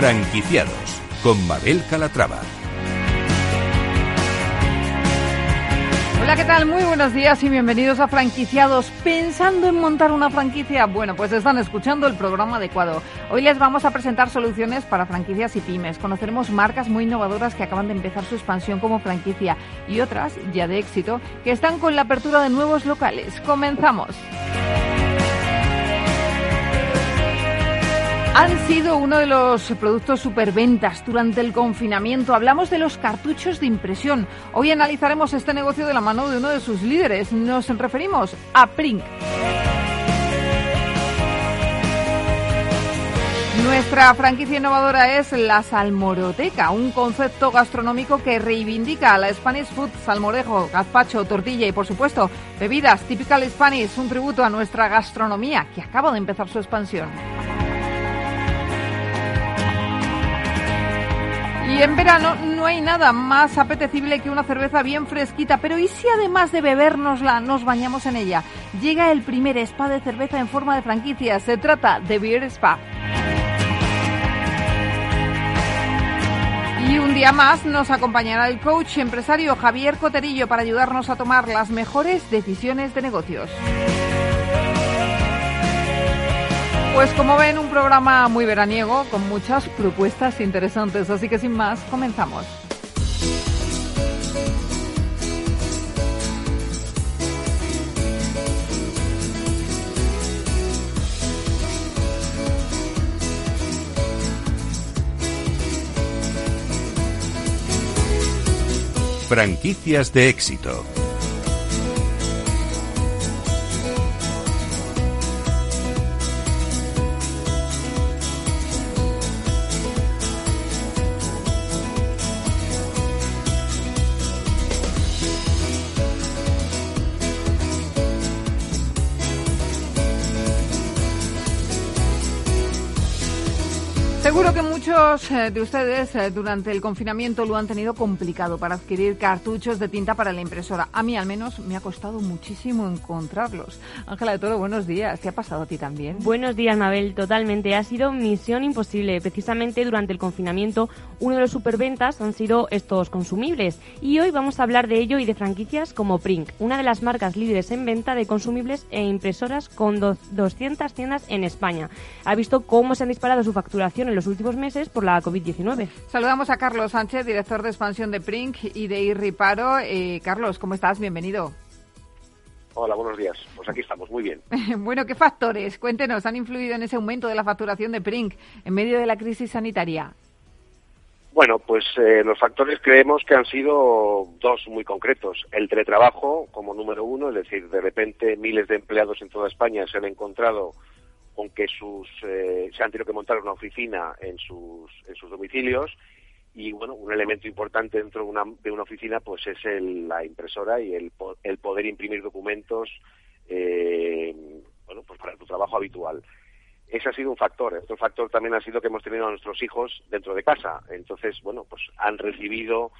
Franquiciados con Mabel Calatrava. Hola, ¿qué tal? Muy buenos días y bienvenidos a Franquiciados. ¿Pensando en montar una franquicia? Bueno, pues están escuchando el programa adecuado. Hoy les vamos a presentar soluciones para franquicias y pymes. Conoceremos marcas muy innovadoras que acaban de empezar su expansión como franquicia y otras, ya de éxito, que están con la apertura de nuevos locales. Comenzamos. Han sido uno de los productos superventas durante el confinamiento. Hablamos de los cartuchos de impresión. Hoy analizaremos este negocio de la mano de uno de sus líderes. Nos referimos a Prink. Nuestra franquicia innovadora es la Salmoroteca, un concepto gastronómico que reivindica la Spanish food, salmorejo, gazpacho, tortilla y, por supuesto, bebidas typical Spanish, un tributo a nuestra gastronomía que acaba de empezar su expansión. Y en verano no hay nada más apetecible que una cerveza bien fresquita, pero ¿y si además de bebérnosla nos bañamos en ella? Llega el primer spa de cerveza en forma de franquicia, se trata de Beer Spa. Y un día más nos acompañará el coach empresario Javier Coterillo para ayudarnos a tomar las mejores decisiones de negocios. Pues como ven, un programa muy veraniego con muchas propuestas interesantes, así que sin más, comenzamos. Franquicias de éxito. Muchos eh, de ustedes eh, durante el confinamiento lo han tenido complicado para adquirir cartuchos de tinta para la impresora. A mí al menos me ha costado muchísimo encontrarlos. Ángela de Toro, buenos días. ¿Te ha pasado a ti también? Buenos días, Mabel. Totalmente. Ha sido misión imposible. Precisamente durante el confinamiento, uno de los superventas han sido estos consumibles. Y hoy vamos a hablar de ello y de franquicias como Prink, una de las marcas líderes en venta de consumibles e impresoras con 200 tiendas en España. Ha visto cómo se han disparado su facturación en los últimos meses por la COVID-19. Saludamos a Carlos Sánchez, director de expansión de Prink y de Irriparo. Eh, Carlos, ¿cómo estás? Bienvenido. Hola, buenos días. Pues aquí estamos, muy bien. bueno, ¿qué factores, cuéntenos, han influido en ese aumento de la facturación de Prink en medio de la crisis sanitaria? Bueno, pues eh, los factores creemos que han sido dos muy concretos. El teletrabajo como número uno, es decir, de repente miles de empleados en toda España se han encontrado con que sus, eh, se han tenido que montar una oficina en sus, en sus domicilios y bueno, un elemento importante dentro de una, de una oficina pues es el, la impresora y el, el poder imprimir documentos eh, bueno, pues para tu trabajo habitual. Ese ha sido un factor. Otro factor también ha sido que hemos tenido a nuestros hijos dentro de casa. Entonces, bueno, pues han recibido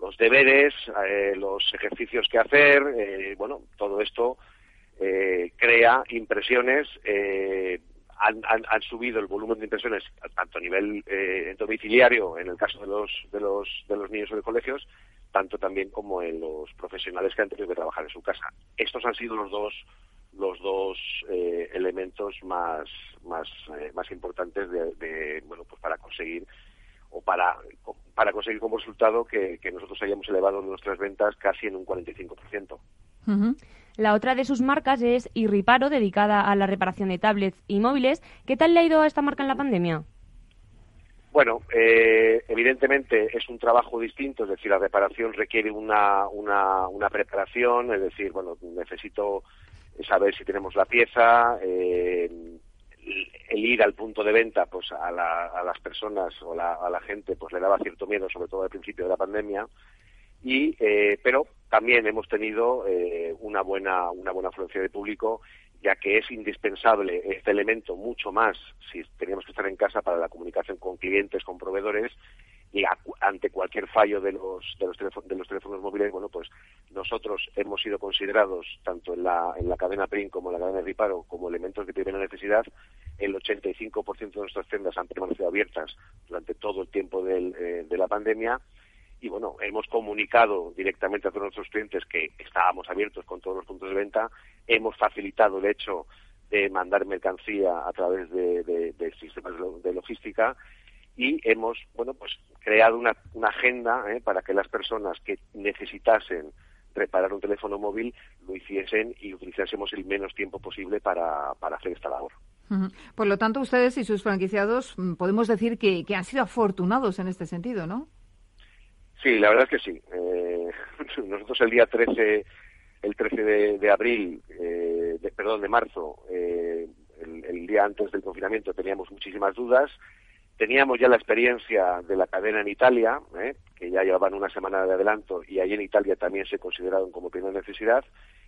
los deberes, eh, los ejercicios que hacer, eh, bueno, todo esto eh, crea impresiones, eh, han, han, subido el volumen de impresiones tanto a nivel eh, domiciliario, en el caso de los, de, los, de los niños o de colegios, tanto también como en los profesionales que han tenido que trabajar en su casa. Estos han sido los dos los dos eh, elementos más más eh, más importantes de, de, bueno pues para conseguir o para para conseguir como resultado que, que nosotros hayamos elevado nuestras ventas casi en un 45%. Uh -huh. La otra de sus marcas es Irriparo, dedicada a la reparación de tablets y móviles. ¿Qué tal le ha ido a esta marca en la pandemia? Bueno, eh, evidentemente es un trabajo distinto, es decir, la reparación requiere una, una, una preparación, es decir, bueno, necesito saber si tenemos la pieza, eh, el ir al punto de venta, pues a, la, a las personas o a la gente, pues le daba cierto miedo, sobre todo al principio de la pandemia y eh, pero también hemos tenido eh, una buena una buena afluencia de público ya que es indispensable este elemento mucho más si teníamos que estar en casa para la comunicación con clientes con proveedores y ante cualquier fallo de los, de los, teléfonos, de los teléfonos móviles, bueno, pues nosotros hemos sido considerados, tanto en la, en la cadena PRIN como en la cadena de Riparo, como elementos de primera necesidad. El 85% de nuestras tiendas han permanecido abiertas durante todo el tiempo eh, de la pandemia. Y bueno, hemos comunicado directamente a todos nuestros clientes que estábamos abiertos con todos los puntos de venta. Hemos facilitado el hecho de mandar mercancía a través de, sistemas de logística y hemos bueno pues creado una, agenda ¿eh? para que las personas que necesitasen reparar un teléfono móvil lo hiciesen y utilizásemos el menos tiempo posible para, hacer esta labor. Por lo tanto, ustedes y sus franquiciados mm, podemos decir que han sido afortunados en este sentido, ¿no? Sí, la verdad es que sí. Eh, nosotros el día 13, el 13 de, abril, eh, perdón, de marzo, eh, el, el, día antes del confinamiento, teníamos muchísimas dudas Teníamos ya la experiencia de la cadena en Italia, ¿eh? que ya llevaban una semana de adelanto y ahí en Italia también se consideraron como primera necesidad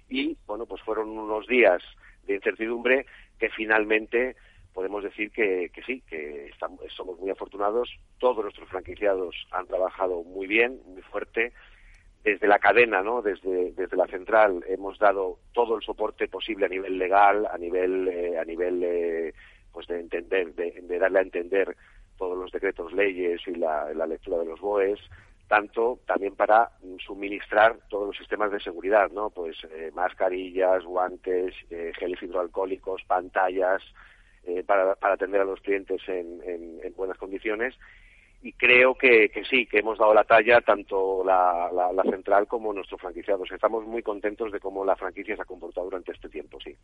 y bueno, pues fueron unos días de incertidumbre que finalmente podemos decir que, que sí, que estamos, somos muy afortunados. Todos nuestros franquiciados han trabajado muy bien, muy fuerte. Desde la cadena, ¿no? desde, desde la central, hemos dado todo el soporte posible a nivel legal, a nivel, eh, a nivel eh, pues de entender, de, de darle a entender todos los decretos leyes y la, lectura de los BOEs, tanto también para suministrar todos los sistemas de seguridad, ¿no? Pues eh, mascarillas, guantes, eh, geles hidroalcohólicos, pantallas, eh, para, para, atender a los clientes en, en, buenas condiciones. Y creo que, que, sí, que hemos dado la talla tanto la, la, la, central como nuestros franquiciados. Estamos muy contentos de cómo la franquicia se ha comportado durante este tiempo, sí.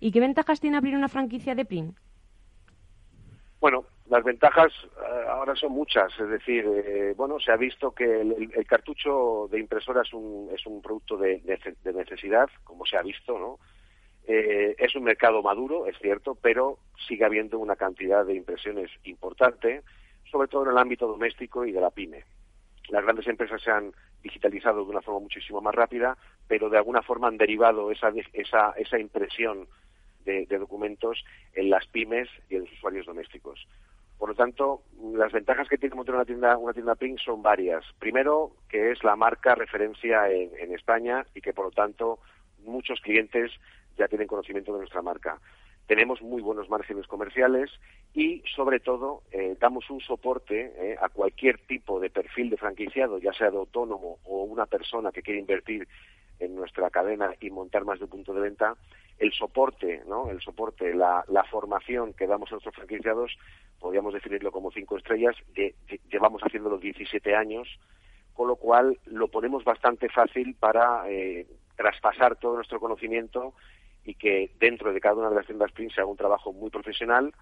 ¿Y qué ventajas tiene abrir una franquicia de PRIN? Bueno, las ventajas eh, ahora son muchas, es decir, eh, bueno, se ha visto que el, cartucho de impresora es un, es un producto de, necesidad, como se ha visto, ¿no? Eh, es un mercado maduro, es cierto, pero sigue habiendo una cantidad de impresiones importante, sobre todo en el ámbito doméstico y de la pyme. Las grandes empresas se han digitalizado de una forma muchísimo más rápida, pero de alguna forma han derivado esa, esa, esa impresión de, documentos en las pymes y en los usuarios domésticos. Por lo tanto, las ventajas que tiene montar una tienda, una tienda Pink son varias. Primero, que es la marca referencia en, España y que, por lo tanto, muchos clientes ya tienen conocimiento de nuestra marca. Tenemos muy buenos márgenes comerciales y, sobre todo, eh, damos un soporte eh, a cualquier tipo de perfil de franquiciado, ya sea de autónomo o una persona que quiere invertir en nuestra cadena y montar más de un punto de venta, el soporte, ¿no? El soporte, la, formación que damos a nuestros franquiciados, podríamos definirlo como cinco estrellas, que llevamos haciéndolo 17 años, con lo cual lo ponemos bastante fácil para eh, traspasar todo nuestro conocimiento y que dentro de cada una de las tiendas Print se haga un trabajo muy profesional,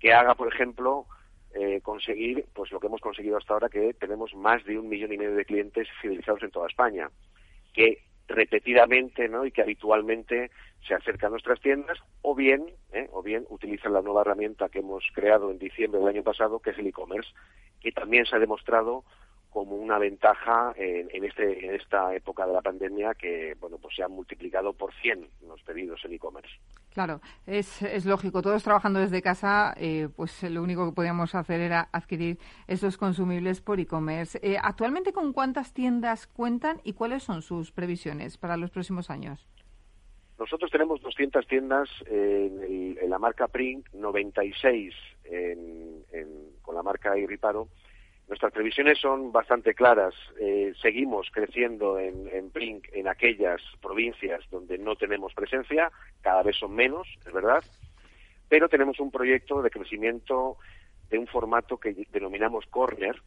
que haga, por ejemplo, eh, conseguir pues lo que hemos conseguido hasta ahora, que tenemos más de un millón y medio de clientes fidelizados en toda España, que repetidamente ¿no? y que habitualmente se acercan a nuestras tiendas o bien ¿eh? o bien utilizan la nueva herramienta que hemos creado en diciembre del año pasado que es el e-commerce que también se ha demostrado como una ventaja en, este, en esta época de la pandemia que bueno pues se han multiplicado por 100 los pedidos en e-commerce. Claro, es, es lógico. Todos trabajando desde casa, eh, pues lo único que podíamos hacer era adquirir esos consumibles por e-commerce. Eh, ¿Actualmente con cuántas tiendas cuentan y cuáles son sus previsiones para los próximos años? Nosotros tenemos 200 tiendas en, la marca Print, 96 en, con la marca Irriparo Nuestras previsiones son bastante claras. Eh, seguimos creciendo en, en Brink en aquellas provincias donde no tenemos presencia, cada vez son menos, es verdad, pero tenemos un proyecto de crecimiento de un formato que denominamos corner,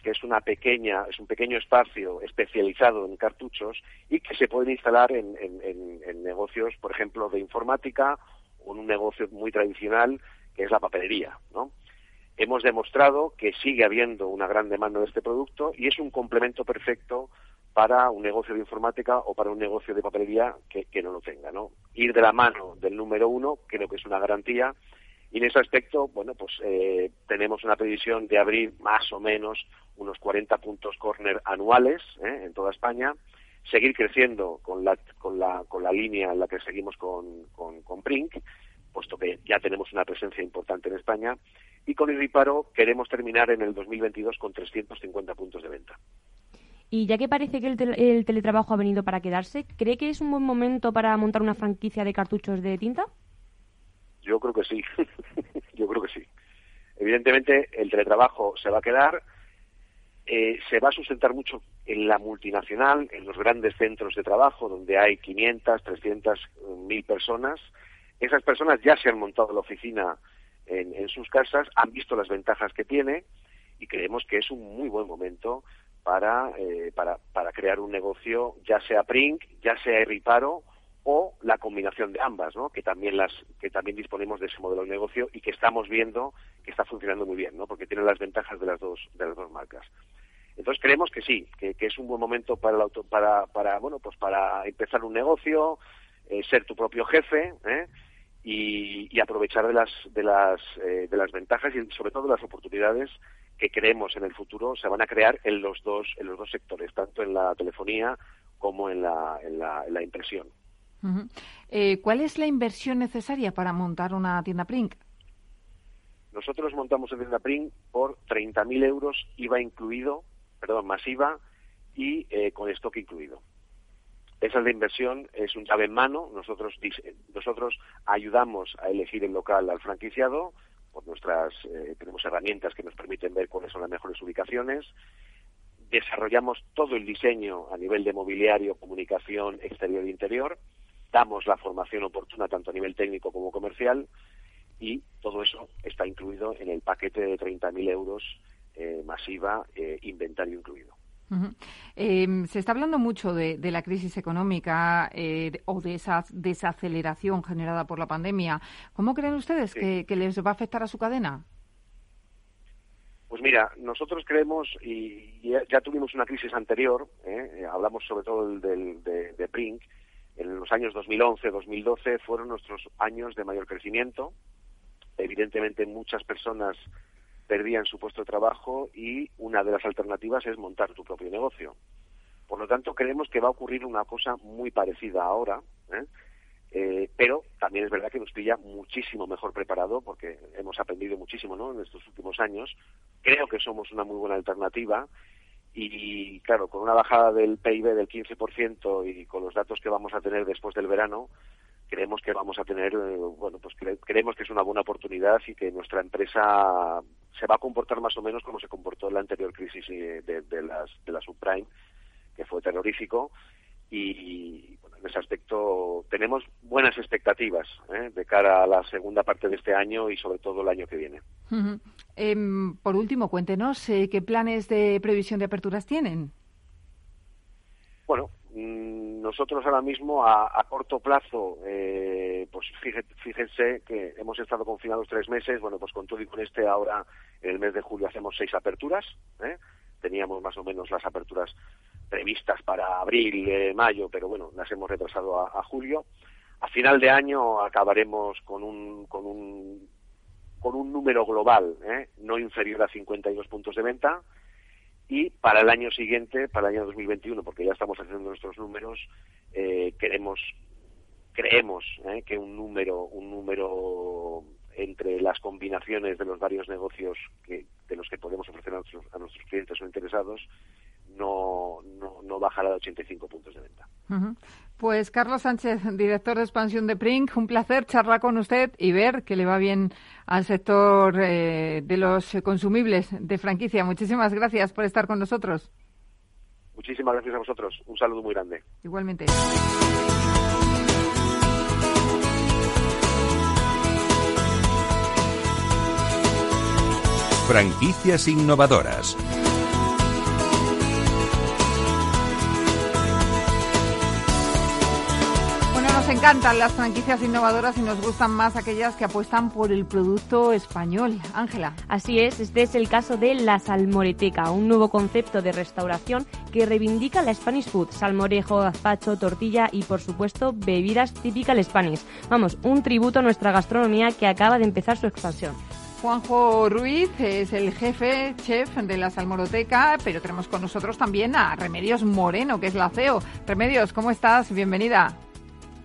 que es una pequeña, es un pequeño espacio especializado en cartuchos y que se puede instalar en, en negocios, por ejemplo, de informática o en un negocio muy tradicional que es la papelería, ¿no? Hemos demostrado que sigue habiendo una gran demanda de este producto y es un complemento perfecto para un negocio de informática o para un negocio de papelería que, no lo tenga, ¿no? Ir de la mano del número uno creo que es una garantía y en ese aspecto, bueno, pues eh, tenemos una previsión de abrir más o menos unos 40 puntos corner anuales ¿eh? en toda España, seguir creciendo con la, con la, con la línea en la que seguimos con, con, con Brink puesto que ya tenemos una presencia importante en España. Y con Irriparo queremos terminar en el 2022 con 350 puntos de venta. Y ya que parece que el, teletrabajo ha venido para quedarse, ¿cree que es un buen momento para montar una franquicia de cartuchos de tinta? Yo creo que sí. Yo creo que sí. Evidentemente, el teletrabajo se va a quedar. Eh, se va a sustentar mucho en la multinacional, en los grandes centros de trabajo, donde hay 500, 300, 1000 personas. Esas personas ya se han montado la oficina en, sus casas, han visto las ventajas que tiene y creemos que es un muy buen momento para, eh, para, crear un negocio, ya sea Prink, ya sea Riparo o la combinación de ambas, ¿no? que también las que también disponemos de ese modelo de negocio y que estamos viendo que está funcionando muy bien, ¿no? porque tiene las ventajas de las dos de las dos marcas. Entonces creemos que sí, que, es un buen momento para, el auto, para, para bueno pues para empezar un negocio, eh, ser tu propio jefe ¿eh? Y, aprovechar de las de las eh, de las ventajas y sobre todo de las oportunidades que creemos en el futuro se van a crear en los dos en los dos sectores, tanto en la telefonía como en la, en la impresión. Eh, ¿Cuál es la inversión necesaria para montar una tienda Print? Nosotros montamos una tienda Print por 30.000 euros, IVA incluido, perdón, masiva y eh, con stock incluido. Esa es la inversión, es un llave en mano. Nosotros, nosotros ayudamos a elegir el local al franquiciado, por nuestras, eh, tenemos herramientas que nos permiten ver cuáles son las mejores ubicaciones. Desarrollamos todo el diseño a nivel de mobiliario, comunicación exterior e interior damos la formación oportuna tanto a nivel técnico como comercial y todo eso está incluido en el paquete de 30.000 euros eh, masiva, eh, inventario incluido. Em, se está hablando mucho de, la crisis económica eh, o de esa desaceleración generada por la pandemia. ¿Cómo creen ustedes que, les va a afectar a su cadena? Pues mira, nosotros creemos, y ya, tuvimos una crisis anterior, hablamos sobre todo del, de, de Brink, en los años 2011-2012 fueron nuestros años de mayor crecimiento. Evidentemente muchas personas perdían su puesto de trabajo y una de las alternativas es montar tu propio negocio. Por lo tanto, creemos que va a ocurrir una cosa muy parecida ahora, ¿eh? Eh, pero también es verdad que nos pilla muchísimo mejor preparado porque hemos aprendido muchísimo ¿no? en estos últimos años. Creo que somos una muy buena alternativa y claro, con una bajada del PIB del 15% y con los datos que vamos a tener después del verano, creemos que vamos a tener, eh, bueno, pues creemos que es una buena oportunidad y que nuestra empresa se va a comportar más o menos como se comportó en la anterior crisis eh, de, de las, de la subprime, que fue terrorífico, y bueno, en ese aspecto tenemos buenas expectativas ¿eh? de cara a la segunda parte de este año y sobre todo el año que viene. Em, por último, cuéntenos eh, qué planes de previsión de aperturas tienen. Bueno, mm, nosotros ahora mismo a, corto plazo, eh, pues fíjense que hemos estado confinados tres meses. Bueno, pues con todo y con este ahora en el mes de julio hacemos seis aperturas. Teníamos más o menos las aperturas previstas para abril, eh, mayo, pero bueno, las hemos retrasado a, julio. A final de año acabaremos con un, con un, con un número global ¿eh? no inferior a 52 puntos de venta y para el año siguiente, para el año 2021, porque ya estamos haciendo nuestros números, eh, queremos, creemos ¿eh? que un número, un número entre las combinaciones de los varios negocios que, de los que podemos ofrecer a nuestros, a nuestros clientes o interesados no, no, no bajará de 85 puntos de venta. Pues Carlos Sánchez, director de expansión de Prink, un placer charlar con usted y ver que le va bien al sector eh, de los consumibles de franquicia. Muchísimas gracias por estar con nosotros. Muchísimas gracias a vosotros. Un saludo muy grande. Igualmente. Franquicias innovadoras. Encantan las franquicias innovadoras y nos gustan más aquellas que apuestan por el producto español. Ángela. Así es, este es el caso de La Salmoreteca, un nuevo concepto de restauración que reivindica la Spanish food, salmorejo, gazpacho, tortilla y por supuesto bebidas típicas Spanish. Vamos, un tributo a nuestra gastronomía que acaba de empezar su expansión. Juanjo Ruiz es el jefe chef de la Salmoreteca, pero tenemos con nosotros también a Remedios Moreno, que es la CEO. Remedios, ¿cómo estás? Bienvenida.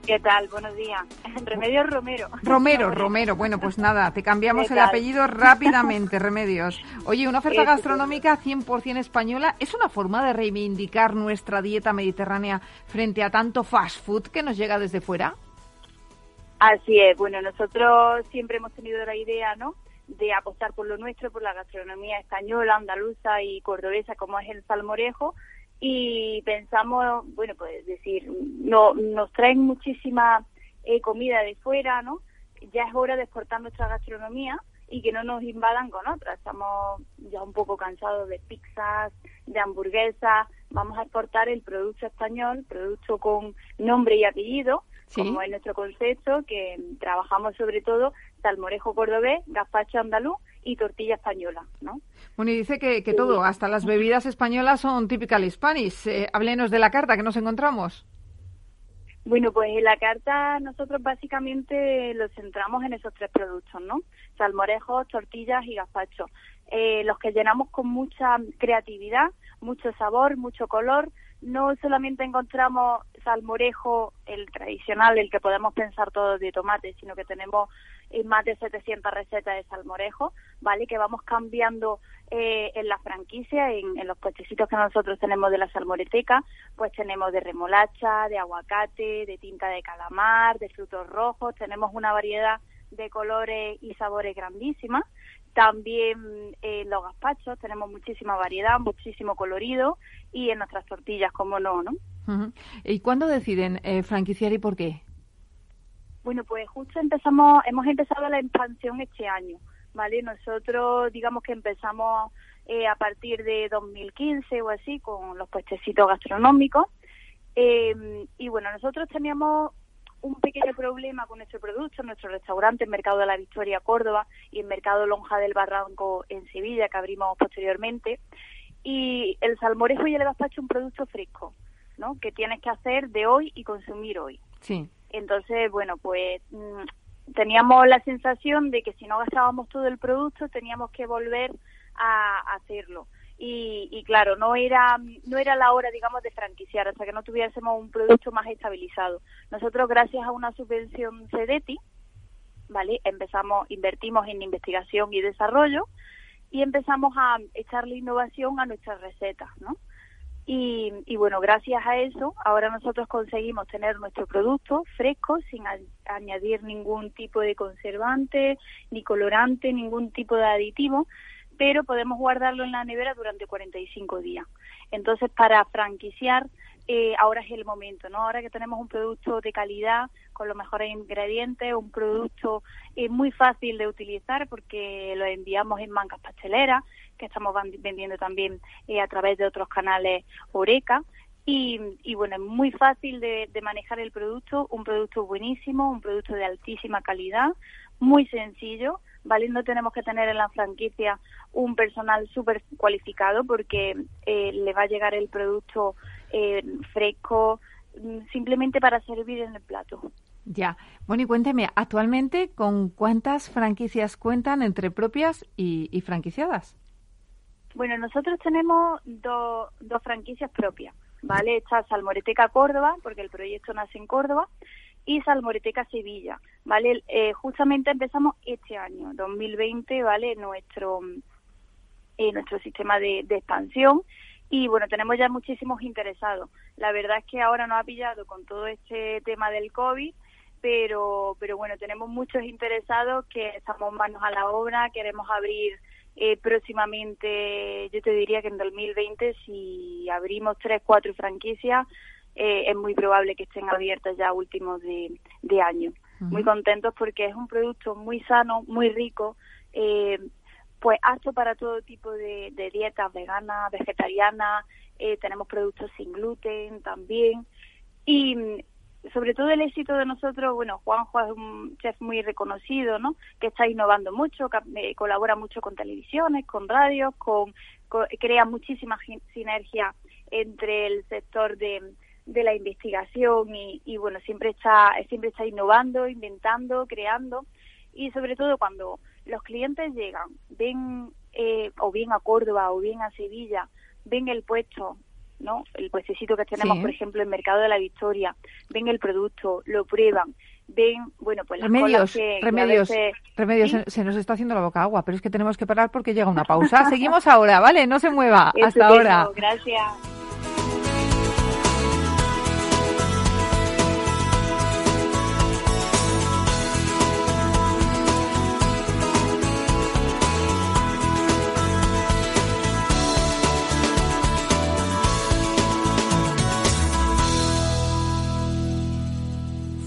¿Qué tal? Buenos días. Remedios Romero. Romero, Romero. Bueno, pues nada, te cambiamos el apellido rápidamente, Remedios. Oye, una oferta gastronómica 100% española es una forma de reivindicar nuestra dieta mediterránea frente a tanto fast food que nos llega desde fuera. Así es. Bueno, nosotros siempre hemos tenido la idea, ¿no? de apostar por lo nuestro, por la gastronomía española, andaluza y cordobesa, como es el salmorejo, y pensamos, bueno, pues decir, no, nos traen muchísima eh, comida de fuera, ¿no? Ya es hora de exportar nuestra gastronomía y que no nos invadan con otras. Estamos ya un poco cansados de pizzas, de hamburguesas. Vamos a exportar el producto español, producto con nombre y apellido, como es nuestro concepto, que trabajamos sobre todo salmorejo cordobés, gazpacho andaluz y tortilla española, ¿no? Bueno, y dice que, que todo, hasta las bebidas españolas son typical Spanish. Eh, háblenos de la carta que nos encontramos. Bueno, pues en la carta nosotros básicamente lo centramos en esos tres productos, ¿no? Salmorejos, tortillas y gazpacho. Eh, los que llenamos con mucha creatividad, mucho sabor, mucho color. No solamente encontramos salmorejo, el tradicional, el que podemos pensar todos de tomate, sino que tenemos eh, más de 700 recetas de salmorejo, ¿vale? Que vamos cambiando eh, en la franquicia, en, los puestecitos que nosotros tenemos de la salmoreteca, pues tenemos de remolacha, de aguacate, de tinta de calamar, de frutos rojos, tenemos una variedad de colores y sabores grandísima. También en eh, los gazpachos tenemos muchísima variedad, muchísimo colorido y en nuestras tortillas, como no, ¿no? ¿Y cuándo deciden franquiciar y por qué? Bueno, pues justo empezamos, hemos empezado la expansión este año, ¿vale? Nosotros, digamos que empezamos eh, a partir de 2015 o así con los puestecitos gastronómicos. Eh, y bueno, nosotros teníamos un pequeño problema con nuestro producto, nuestro restaurante en Mercado de la Victoria, Córdoba, y en Mercado Lonja del Barranco en Sevilla, que abrimos posteriormente. Y el salmorejo y el gazpacho un producto fresco, ¿no? Que tienes que hacer de hoy y consumir hoy. Sí. Entonces, bueno, pues mm, teníamos la sensación de que si no gastábamos todo el producto teníamos que volver a, hacerlo. Y, claro, no era, no era la hora, digamos, de franquiciar hasta que no tuviésemos un producto más estabilizado. Nosotros, gracias a una subvención CEDETI, ¿vale? Empezamos, invertimos en investigación y desarrollo y empezamos a echarle innovación a nuestras recetas, ¿no? Y, bueno, gracias a eso, ahora nosotros conseguimos tener nuestro producto fresco sin añadir ningún tipo de conservante, ni colorante, ningún tipo de aditivo, pero podemos guardarlo en la nevera durante 45 días. Entonces, para franquiciar, eh, ahora es el momento, ¿no? Ahora que tenemos un producto de calidad, con los mejores ingredientes, un producto eh, muy fácil de utilizar porque lo enviamos en mangas pasteleras, que estamos vendiendo también eh, a través de otros canales Oreca. Y, bueno, es muy fácil de, manejar el producto, un producto buenísimo, un producto de altísima calidad, muy sencillo, ¿vale? No tenemos que tener en la franquicia un personal súper cualificado porque eh, le va a llegar el producto eh, fresco mm, simplemente para servir en el plato. Ya. Bueno, y cuénteme, actualmente, ¿con cuántas franquicias cuentan entre propias y franquiciadas? Bueno, nosotros tenemos dos franquicias propias, ¿vale? Está Salmoreteca Córdoba, porque el proyecto nace en Córdoba, y Salmoreteca Sevilla, ¿vale? Eh, justamente empezamos este año, 2020, ¿vale? Nuestro, eh, nuestro sistema de, expansión y bueno, tenemos ya muchísimos interesados. La verdad es que ahora nos ha pillado con todo este tema del COVID, pero, pero bueno, tenemos muchos interesados que estamos manos a la obra, queremos abrir eh, próximamente, yo te diría que en 2020, si abrimos tres, cuatro franquicias, eh, es muy probable que estén abiertas ya a últimos de, año. Muy contentos porque es un producto muy sano, muy rico, eh, pues apto para todo tipo de, de dietas veganas, vegetarianas, tenemos productos sin gluten también. Y sobre todo el éxito de nosotros, bueno, Juanjo es un chef muy reconocido, ¿no? Que está innovando mucho, eh, colabora mucho con televisiones, con radios, con, crea muchísima sinergia entre el sector de, de la investigación y, y, bueno, siempre está, siempre está innovando, inventando, creando y sobre todo cuando los clientes llegan, ven eh, o bien a Córdoba o bien a Sevilla, ven el puesto ¿no? El puestecito que tenemos, por ejemplo, en Mercado de la Victoria, ven el producto, lo prueban, ven, bueno, pues las remedios, que, remedios, remedios, se, nos está haciendo la boca agua, pero es que tenemos que parar porque llega una pausa. Seguimos ahora, ¿vale? No se mueva. Hasta ahora. Gracias.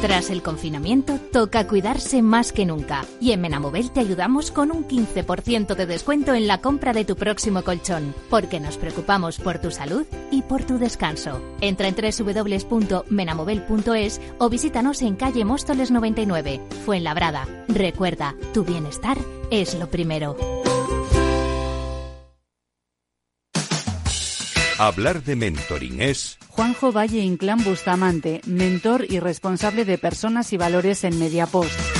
Tras el confinamiento, toca cuidarse más que nunca. Y en Menamobel te ayudamos con un 15% de descuento en la compra de tu próximo colchón, porque nos preocupamos por tu salud y por tu descanso. Entra en www.menamobel.es o visítanos en calle Móstoles 99, Fuenlabrada. Recuerda, tu bienestar es lo primero. Hablar de mentoring es... Juanjo Valle Inclán Bustamante, mentor y responsable de personas y valores en Mediapost.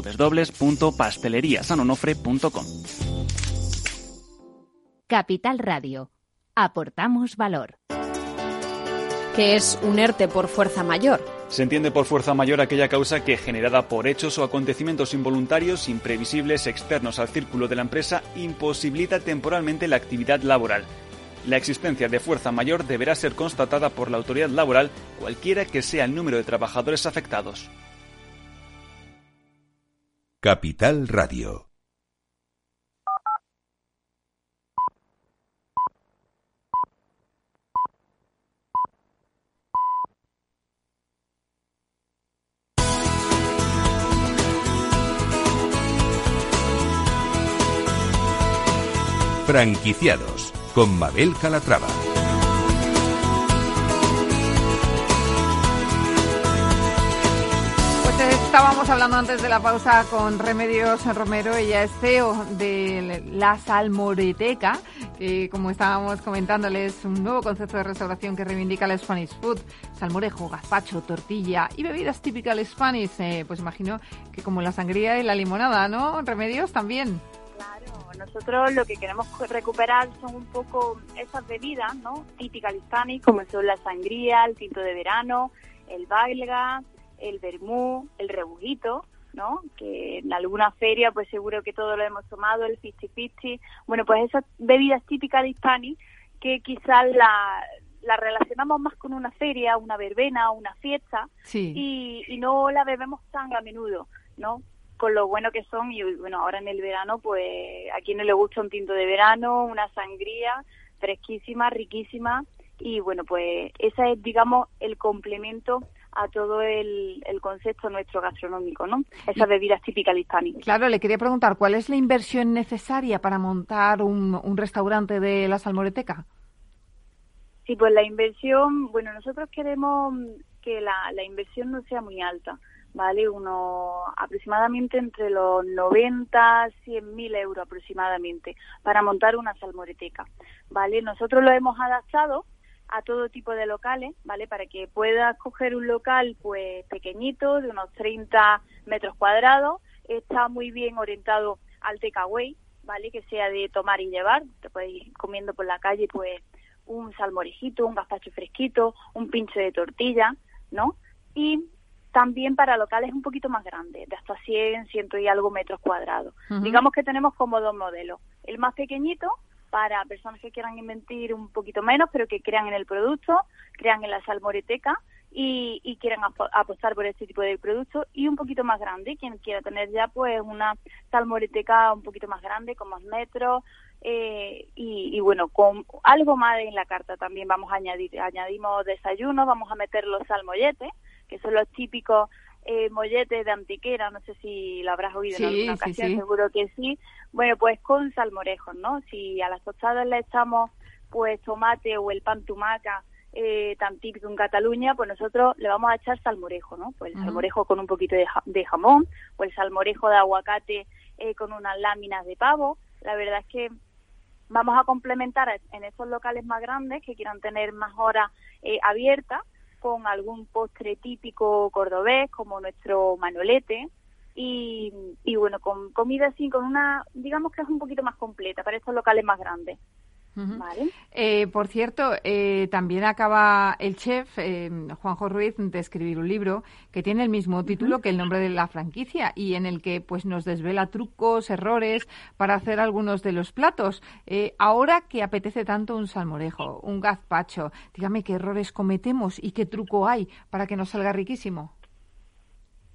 www.pasteleriasanonofre.com. Capital Radio. Aportamos valor. ¿Qué es un ERTE por fuerza mayor? Se entiende por fuerza mayor aquella causa que, generada por hechos o acontecimientos involuntarios, imprevisibles, externos al círculo de la empresa, imposibilita temporalmente la actividad laboral La existencia de fuerza mayor deberá ser constatada por la autoridad laboral, cualquiera que sea el número de trabajadores afectados. Capital Radio. Franquiciados con Mabel Calatrava. Estábamos hablando antes de la pausa con Remedios Romero, ella es CEO de la Salmoreteca, que como estábamos comentándoles, un nuevo concepto de restauración que reivindica la Spanish Food, salmorejo, gazpacho, tortilla y bebidas típicas Spanish, eh, pues imagino que como la sangría y la limonada, ¿no? Remedios también. Claro, nosotros lo que queremos recuperar son un poco esas bebidas, ¿no? Típicas hispánicas, como son la sangría, el tinto de verano, el belga, el vermú, el rebujito, ¿no? Que en alguna feria, pues seguro que todos lo hemos tomado, el fichi Bueno, pues esas bebidas típicas de Hispani que quizás la, la relacionamos más con una feria, una verbena, una fiesta, y, y no la bebemos tan a menudo, ¿no? con lo bueno que son y bueno, ahora en el verano pues a quien no le gusta un tinto de verano, una sangría fresquísima, riquísima y bueno, pues ese es digamos el complemento a todo el, concepto nuestro gastronómico, ¿no? Esas bebidas típicas hispánicas. Claro, le quería preguntar, ¿cuál es la inversión necesaria para montar un, un restaurante de la Salmoreteca? Sí, pues la inversión, bueno, nosotros queremos que la, la inversión no sea muy alta. ¿vale? Uno aproximadamente entre los 90, 100 mil euros aproximadamente para montar una salmoreteca, ¿vale? Nosotros lo hemos adaptado a todo tipo de locales, ¿vale? Para que puedas coger un local pues pequeñito, de unos 30 metros cuadrados, está muy bien orientado al takeaway, ¿vale? Que sea de tomar y llevar, te puedes ir comiendo por la calle pues un salmorejito, un gazpacho fresquito, un pinche de tortilla, ¿no? Y también para locales un poquito más grandes, de hasta 100, 100 y algo metros cuadrados. Digamos que tenemos como dos modelos. El más pequeñito, para personas que quieran invertir un poquito menos, pero que crean en el producto, crean en la salmoreteca y, y quieran apostar por este tipo de producto. Y un poquito más grande, quien quiera tener ya pues una salmoreteca un poquito más grande, con más metros, eh, y, y, bueno, con algo más en la carta también vamos a añadir, añadimos desayuno, vamos a meter los salmolletes, que son los típicos eh, molletes de antiquera, no sé si lo habrás oído en alguna ocasión, seguro que sí. Bueno, pues con salmorejos, ¿no? Si a las tostadas le echamos pues tomate o el pan tumaca eh, tan típico en Cataluña, pues nosotros le vamos a echar salmorejo, ¿no? Pues el salmorejo con un poquito de, jamón, o el salmorejo de aguacate eh, con unas láminas de pavo. La verdad es que vamos a complementar en esos locales más grandes que quieran tener más horas eh, abiertas con algún postre típico cordobés como nuestro manolete y, y bueno, con comida así, con una, digamos que es un poquito más completa para estos locales más grandes. Eh, por cierto, eh, también acaba el chef eh, Juanjo Ruiz de escribir un libro que tiene el mismo título que el nombre de la franquicia y en el que pues nos desvela trucos, errores para hacer algunos de los platos. ahora que apetece tanto un salmorejo, un gazpacho, dígame qué errores cometemos y qué truco hay para que nos salga riquísimo.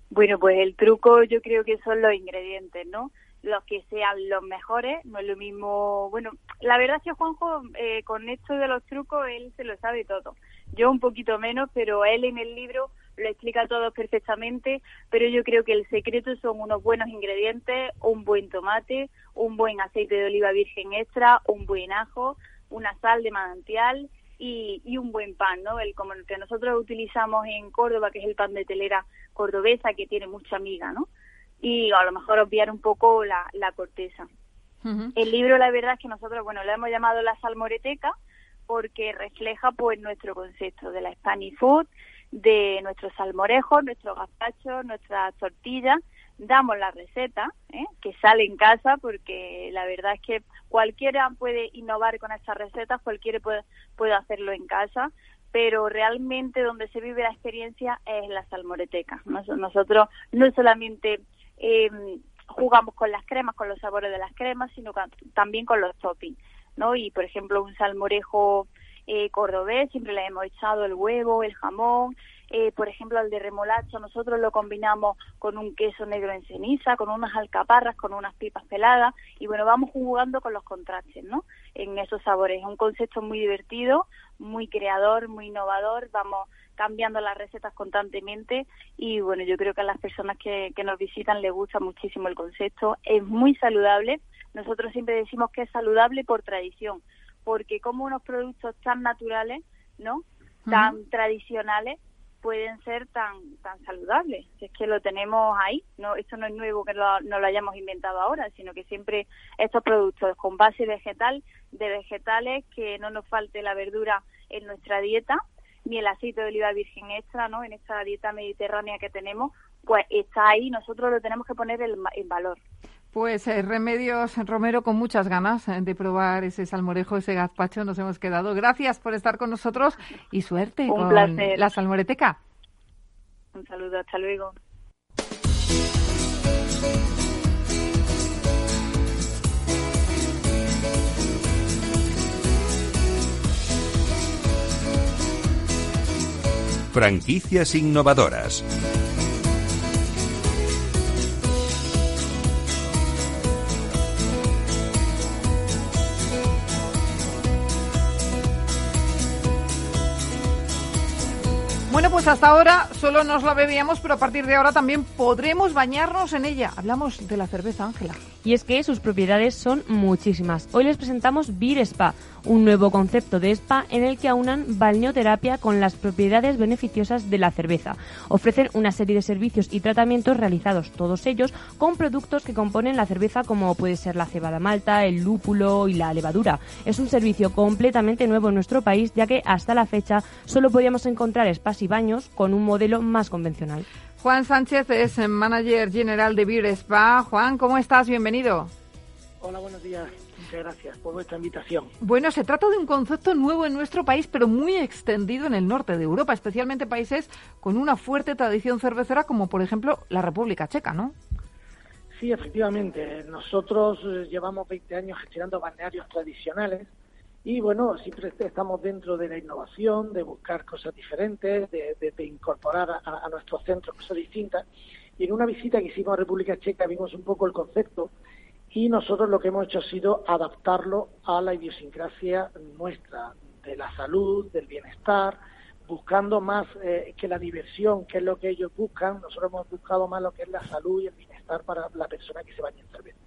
Bueno, pues el truco yo creo que son los ingredientes, ¿no? Los que sean los mejores, no es lo mismo, bueno, la verdad es que Juanjo eh, con esto de los trucos él se lo sabe todo, yo un poquito menos, pero él en el libro lo explica todo perfectamente, pero yo creo que el secreto son unos buenos ingredientes, un buen tomate, un buen aceite de oliva virgen extra, un buen ajo, una sal de manantial y, y un buen pan, ¿no? El como el que nosotros utilizamos en Córdoba, que es el pan de telera cordobesa, que tiene mucha miga, ¿no? Y a lo mejor obviar un poco la, la corteza. El libro, la verdad es que nosotros, bueno, lo hemos llamado La Salmoreteca porque refleja pues nuestro concepto de la Spanish Food, de nuestros salmorejos, nuestros gazpachos, nuestras tortillas. Damos la receta, ¿eh? que sale en casa, porque la verdad es que cualquiera puede innovar con estas recetas, cualquiera puede, puede hacerlo en casa, pero realmente donde se vive la experiencia es la salmoreteca. Nosotros no solamente eh, jugamos con las cremas, con los sabores de las cremas, sino también con los toppings. ¿no? Y, por ejemplo, un salmorejo eh, cordobés, siempre le hemos echado el huevo, el jamón, eh, por ejemplo, al de remolacha nosotros lo combinamos con un queso negro en ceniza, con unas alcaparras, con unas pipas peladas y bueno, vamos jugando con los contrastes, ¿no? En esos sabores. Es un concepto muy divertido, muy creador, muy innovador, vamos cambiando las recetas constantemente y bueno, yo creo que a las personas que, que nos visitan les gusta muchísimo el concepto. Es muy saludable. Nosotros siempre decimos que es saludable por tradición, porque como unos productos tan naturales, ¿no? Tan tradicionales, pueden ser tan tan saludables. Es que lo tenemos ahí, no esto no es nuevo que lo, no lo hayamos inventado ahora, sino que siempre estos productos con base vegetal, de vegetales, que no nos falte la verdura en nuestra dieta, ni el aceite de oliva virgen extra, ¿no? En esta dieta mediterránea que tenemos, pues está ahí, nosotros lo tenemos que poner en, valor. Pues eh, Remedios Romero, con muchas ganas eh, de probar ese salmorejo, ese gazpacho, nos hemos quedado. Gracias por estar con nosotros y suerte con la salmoreteca. Un saludo, hasta luego. Franquicias innovadoras. Pues hasta ahora solo nos la bebíamos, pero a partir de ahora también podremos bañarnos en ella. Hablamos de la cerveza, Ángela. Y es que sus propiedades son muchísimas. Hoy les presentamos Beer Spa, un nuevo concepto de spa en el que aunan balneoterapia con las propiedades beneficiosas de la cerveza. Ofrecen una serie de servicios y tratamientos realizados todos ellos con productos que componen la cerveza como puede ser la cebada malta, el lúpulo y la levadura. Es un servicio completamente nuevo en nuestro país ya que hasta la fecha solo podíamos encontrar spas y baños con un modelo más convencional. Juan Sánchez es manager general de Beer Spa. Juan, ¿cómo estás? Bienvenido. Hola, buenos días. Muchas gracias por vuestra invitación. Bueno, se trata de un concepto nuevo en nuestro país, pero muy extendido en el norte de Europa, especialmente países con una fuerte tradición cervecera, como por ejemplo la República Checa, ¿no? Sí, efectivamente. Nosotros eh, llevamos 20 años gestionando balnearios tradicionales y bueno, siempre estamos dentro de la innovación, de buscar cosas diferentes, de, incorporar a, nuestros centros cosas distintas. Y en una visita que hicimos a República Checa vimos un poco el concepto y nosotros lo que hemos hecho ha sido adaptarlo a la idiosincrasia nuestra, de la salud, del bienestar, buscando más eh, que la diversión, que es lo que ellos buscan. Nosotros hemos buscado más lo que es la salud y el bienestar para la persona que se baña en cerveza.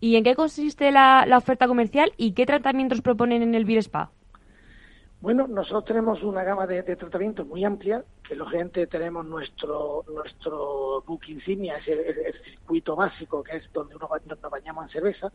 ¿Y en qué consiste la, oferta comercial y qué tratamientos proponen en el Beer Spa? Bueno, nosotros tenemos una gama de, tratamientos muy amplia, que lógicamente tenemos nuestro nuestro book insignia, es el, circuito básico, que es donde uno, nos bañamos en cerveza,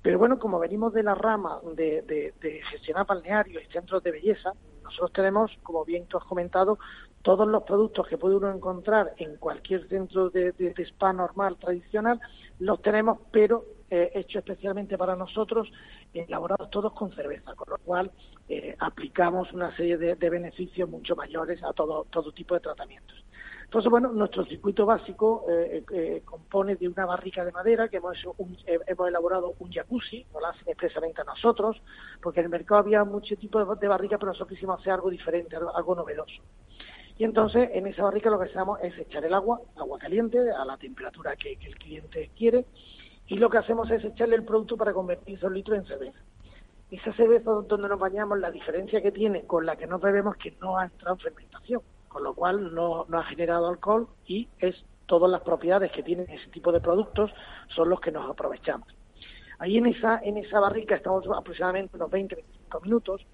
pero bueno, como venimos de la rama de, de, gestionar balnearios y centros de belleza, nosotros tenemos, como bien tú has comentado, todos los productos que puede uno encontrar en cualquier centro de, spa normal, tradicional, los tenemos, pero eh, hechos especialmente para nosotros, elaborados todos con cerveza, con lo cual eh, aplicamos una serie de, beneficios mucho mayores a todo, todo tipo de tratamientos. Entonces, bueno, nuestro circuito básico eh, eh, compone de una barrica de madera que hemos, hemos elaborado un jacuzzi, no lo hacen expresamente a nosotros, porque en el mercado había mucho tipo de, de barrica, pero nosotros quisimos hacer algo diferente, algo, novedoso. Y entonces en esa barrica lo que hacemos es echar el agua, agua caliente, a la temperatura que el cliente quiere, y lo que hacemos es echarle el producto para convertir esos litros en cerveza. Esa cerveza donde nos bañamos, la diferencia que tiene con la que nos bebemos es que no ha entrado en fermentación con lo cual no, ha generado alcohol y es todas las propiedades que tienen ese tipo de productos son los que nos aprovechamos. Ahí en esa, en esa barrica estamos aproximadamente unos 20-25 minutos,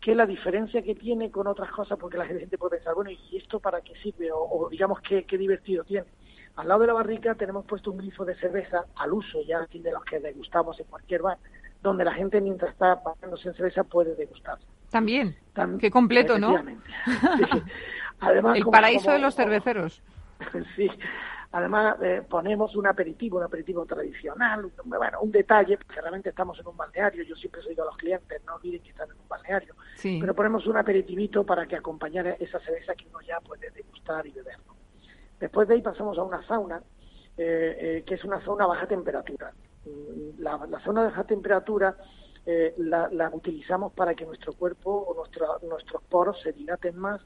que la diferencia que tiene con otras cosas, porque la gente puede pensar, bueno, ¿y esto para qué sirve? O, digamos, ¿qué, ¿qué, divertido tiene. Al lado de la barrica tenemos puesto un grifo de cerveza al uso ya de los que degustamos en cualquier bar, donde la gente mientras está bañándose en cerveza puede degustar. También, qué completo, ¿no? Además, el paraíso de los cerveceros. sí, además eh, ponemos un aperitivo, un aperitivo tradicional, bueno, un detalle, porque realmente estamos en un balneario, yo siempre digo a los clientes, no olviden que están en un balneario, pero ponemos un aperitivito para que acompañara esa cerveza que uno ya puede degustar y beber. Después de ahí pasamos a una sauna, eh, eh, que es una zona a baja temperatura. La, zona de baja temperatura eh, la, utilizamos para que nuestro cuerpo o nuestro, nuestros poros se dilaten más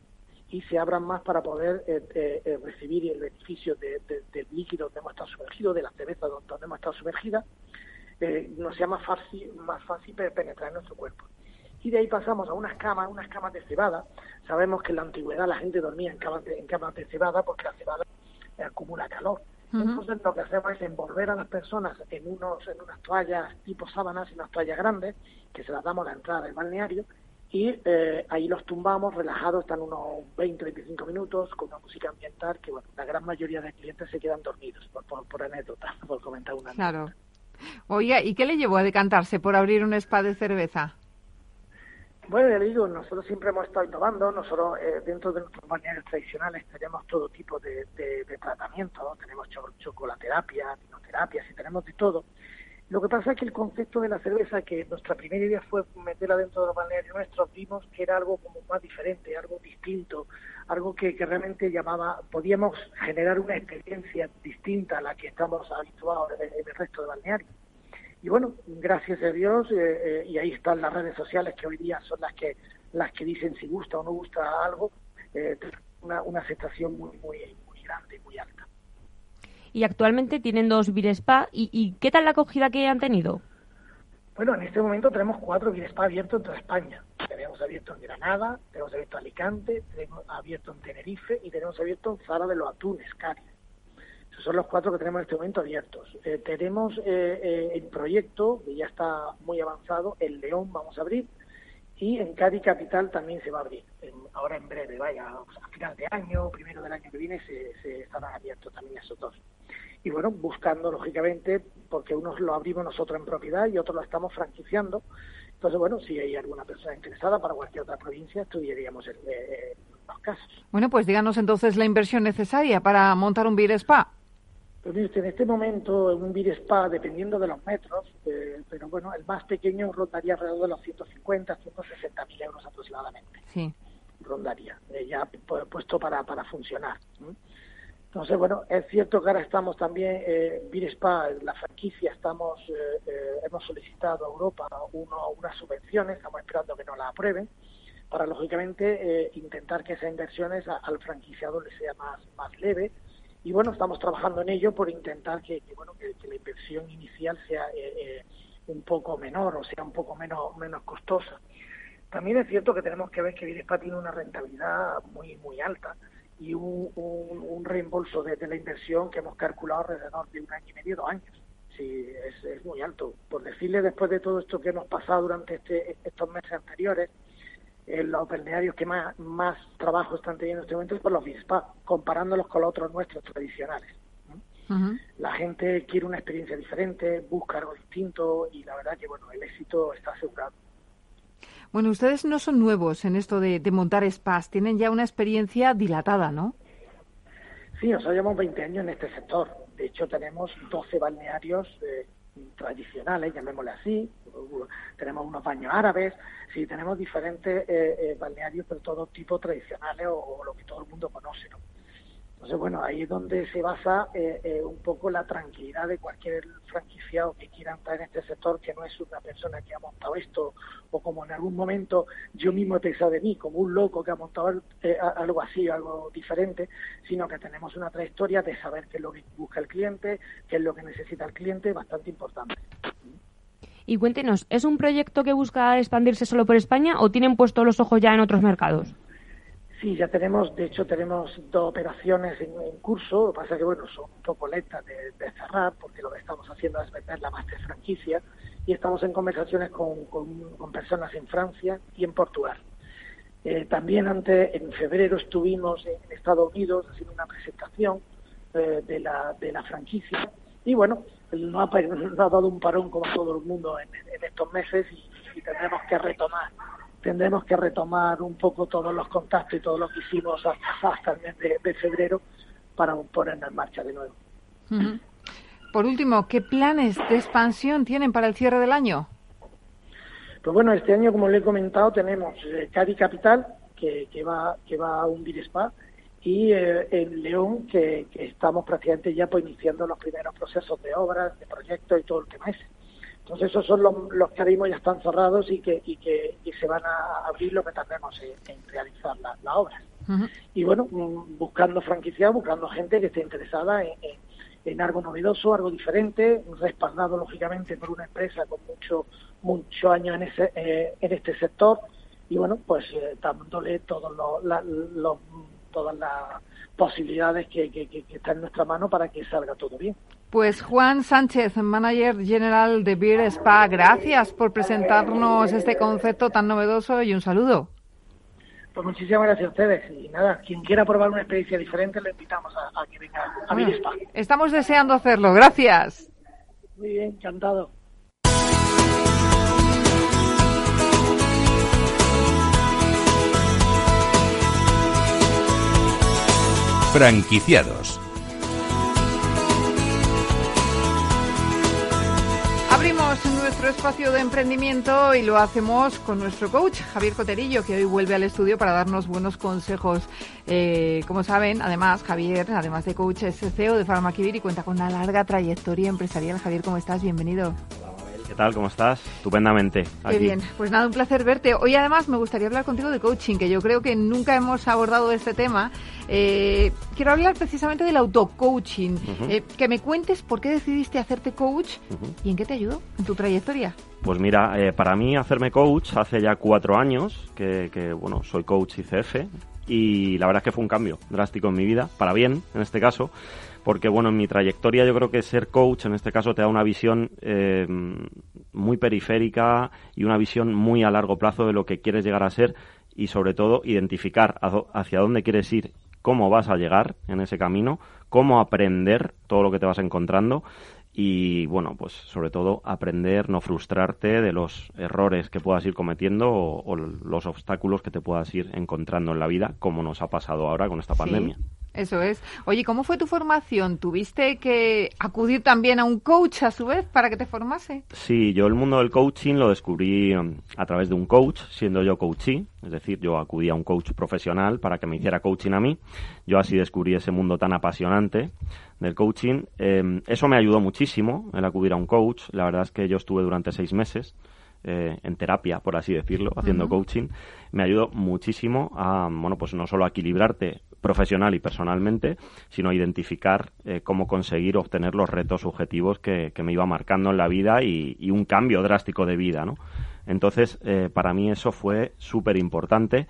y se abran más para poder recibir el beneficio de, del líquido donde hemos estado sumergidos, de la cerveza donde, hemos estado sumergida, nos sea más fácil, más fácil penetrar en nuestro cuerpo. Y de ahí pasamos a unas camas, unas camas de cebada. Sabemos que en la antigüedad la gente dormía en camas de, en camas de cebada porque la cebada acumula calor. Entonces lo que hacemos es envolver a las personas en unos en unas toallas tipo sábanas, en unas toallas grandes, que se las damos a la entrada del balneario, y eh, ahí los tumbamos relajados, están unos 20, 25 minutos con una música ambiental que, bueno, la gran mayoría de clientes se quedan dormidos, por, por, anécdota, por comentar una Claro. Oiga, ¿y qué le llevó a decantarse por abrir un spa de cerveza? Bueno, ya digo, nosotros siempre hemos estado innovando, nosotros eh, dentro de nuestros balnearios tradicionales tenemos todo tipo de, tratamientos, tenemos chocolaterapia, vinoterapia, y tenemos de todo. Lo que pasa es que el concepto de la cerveza, que nuestra primera idea fue meterla dentro de los balnearios nuestros, vimos que era algo como más diferente, algo distinto, algo que, que realmente llamaba, podíamos generar una experiencia distinta a la que estamos habituados en el resto de balnearios. Y bueno, gracias a Dios, eh, eh, y ahí están las redes sociales que hoy día son las que las que dicen si gusta o no gusta algo, eh, una, una aceptación muy, muy, muy grande y muy alta. Y actualmente tienen dos Beer Spa. ¿Y, ¿Y, qué tal la acogida que han tenido? Bueno, en este momento tenemos cuatro Beer Spa abiertos en toda España. Tenemos abierto en Granada, tenemos abierto en Alicante, tenemos abierto en Tenerife y tenemos abierto en Zara de los Atunes, Cádiz son los cuatro que tenemos en este momento abiertos. Eh, tenemos eh, eh, el proyecto, que ya está muy avanzado, el León vamos a abrir, y en Cádiz Capital también se va a abrir, ahora en breve, vaya, a final de año, primero del año que viene, se, se estarán abiertos también esos dos. Y bueno, buscando, lógicamente, porque unos lo abrimos nosotros en propiedad y otros lo estamos franquiciando. Entonces, bueno, si hay alguna persona interesada para cualquier otra provincia, estudiaríamos el, los casos. Bueno, pues díganos entonces la inversión necesaria para montar un Beer Spa. Pues en este momento un Beer Spa, dependiendo de los metros, eh, pero bueno, el más pequeño rondaría alrededor de los 150, 160 mil euros aproximadamente. Sí. Rondaría, eh, ya puesto para, para funcionar. Entonces, bueno, es cierto que ahora estamos también, eh, Beer Spa, la franquicia, estamos eh, eh, hemos solicitado a Europa uno, unas subvenciones, estamos esperando que nos las aprueben, para lógicamente intentar que esas inversiones al franquiciado le sea más, más leve, y bueno, estamos trabajando en ello por intentar que, bueno, que, la inversión inicial sea eh, eh, un poco menor o sea un poco menos, menos costosa. También es cierto que tenemos que ver que Videspa tiene una rentabilidad muy, muy alta y un, un, reembolso de, la inversión que hemos calculado alrededor de un año y medio, dos años. Sí, es, es muy alto. Por decirle, después de todo esto que hemos pasado durante este, estos meses anteriores, eh, los balnearios que más, más trabajo están teniendo en este momento es por los Bispa, comparándolos con los otros nuestros tradicionales. La gente quiere una experiencia diferente, busca algo distinto y la verdad que bueno, el éxito está asegurado. Bueno, ustedes no son nuevos en esto de, montar spas, tienen ya una experiencia dilatada, ¿no? Sí, nosotros llevamos 20 años en este sector. De hecho, tenemos 12 balnearios eh, tradicionales, llamémosle así, tenemos unos baños árabes, sí, tenemos diferentes eh, eh, balnearios, pero todo tipo tradicionales o, lo que todo el mundo conoce, ¿no? Entonces, bueno, ahí es donde se basa eh, eh, un poco la tranquilidad de cualquier franquiciado que quiera entrar en este sector, que no es una persona que ha montado esto, o como en algún momento yo mismo he pensado de mí, como un loco que ha montado eh, algo así, algo diferente, sino que tenemos una trayectoria de saber qué es lo que busca el cliente, qué es lo que necesita el cliente, bastante importante. Y cuéntenos, ¿es un proyecto que busca expandirse solo por España o tienen puestos los ojos ya en otros mercados? Sí, ya tenemos, de hecho tenemos dos operaciones en, curso, lo que pasa que bueno, son un poco lentas de, cerrar porque lo que estamos haciendo es vender la master franquicia y estamos en conversaciones con, con, personas en Francia y en Portugal. Eh, también antes, en febrero estuvimos en Estados Unidos haciendo una presentación eh, de, la, de la franquicia y bueno, no ha dado un parón como todo el mundo en, estos meses y tendremos que retomar tendremos que retomar un poco todos los contactos y todo lo que hicimos hasta, el mes de, febrero para ponernos en marcha de nuevo. Por último, ¿qué planes de expansión tienen para el cierre del año? Pues bueno, este año, como le he comentado, tenemos eh, Cádiz Capital, que, que, va, que va a un Spa, y eh, en León, que, que, estamos prácticamente ya pues, iniciando los primeros procesos de obras, de proyectos y todo el tema ese. Entonces esos son los, los que ahora mismo ya están cerrados y que, y que y se van a abrir lo que tardemos en, realizar la, obra. Y bueno, mm, buscando franquiciados, buscando gente que esté interesada en, en, algo novedoso, algo diferente, respaldado lógicamente por una empresa con mucho mucho años en, ese, eh, en este sector y bueno, pues eh, dándole todos los, todas las posibilidades que, que, que, están en nuestra mano para que salga todo bien. Pues Juan Sánchez, manager general de Beer Spa, gracias por presentarnos este concepto tan novedoso y un saludo. Pues muchísimas gracias a ustedes. Y nada, quien quiera probar una experiencia diferente, le invitamos a, que venga a Beer Spa. Estamos deseando hacerlo. Gracias. Muy bien, encantado. Franquiciados. Abrimos nuestro espacio de emprendimiento y lo hacemos con nuestro coach, Javier Coterillo, que hoy vuelve al estudio para darnos buenos consejos. Eh, como saben, además, Javier, además de coach, es CEO de Farmakivir y cuenta con una larga trayectoria empresarial. Javier, ¿cómo estás? Bienvenido. ¿Qué tal? ¿Cómo estás? Estupendamente. Qué bien. Pues nada, un placer verte. Hoy además me gustaría hablar contigo de coaching, que yo creo que nunca hemos abordado este tema. Eh, quiero hablar precisamente del auto-coaching. Eh, que me cuentes por qué decidiste hacerte coach y en qué te ayudó en tu trayectoria. Pues mira, eh, para mí hacerme coach hace ya cuatro años que, que, bueno, soy coach ICF y la verdad es que fue un cambio drástico en mi vida, para bien en este caso porque bueno, en mi trayectoria yo creo que ser coach en este caso te da una visión eh, muy periférica y una visión muy a largo plazo de lo que quieres llegar a ser y sobre todo identificar hacia dónde quieres ir, cómo vas a llegar en ese camino, cómo aprender todo lo que te vas encontrando y bueno, pues sobre todo aprender, no frustrarte de los errores que puedas ir cometiendo o, los obstáculos que te puedas ir encontrando en la vida, como nos ha pasado ahora con esta pandemia. Eso es. Oye, ¿cómo fue tu formación? ¿Tuviste que acudir también a un coach a su vez para que te formase? Sí, yo el mundo del coaching lo descubrí um, a través de un coach, siendo yo coachee. Es decir, yo acudí a un coach profesional para que me hiciera coaching a mí. Yo así descubrí ese mundo tan apasionante del coaching. Em, eso me ayudó muchísimo, el acudir a un coach. La verdad es que yo estuve durante seis meses eh, en terapia, por así decirlo, haciendo coaching, me ayudó muchísimo a, bueno, pues no solo a equilibrarte profesional y personalmente, sino a identificar eh, cómo conseguir obtener los retos objetivos que, me iba marcando en la vida y, un cambio drástico de vida, ¿no? Entonces, eh, para mí eso fue súper importante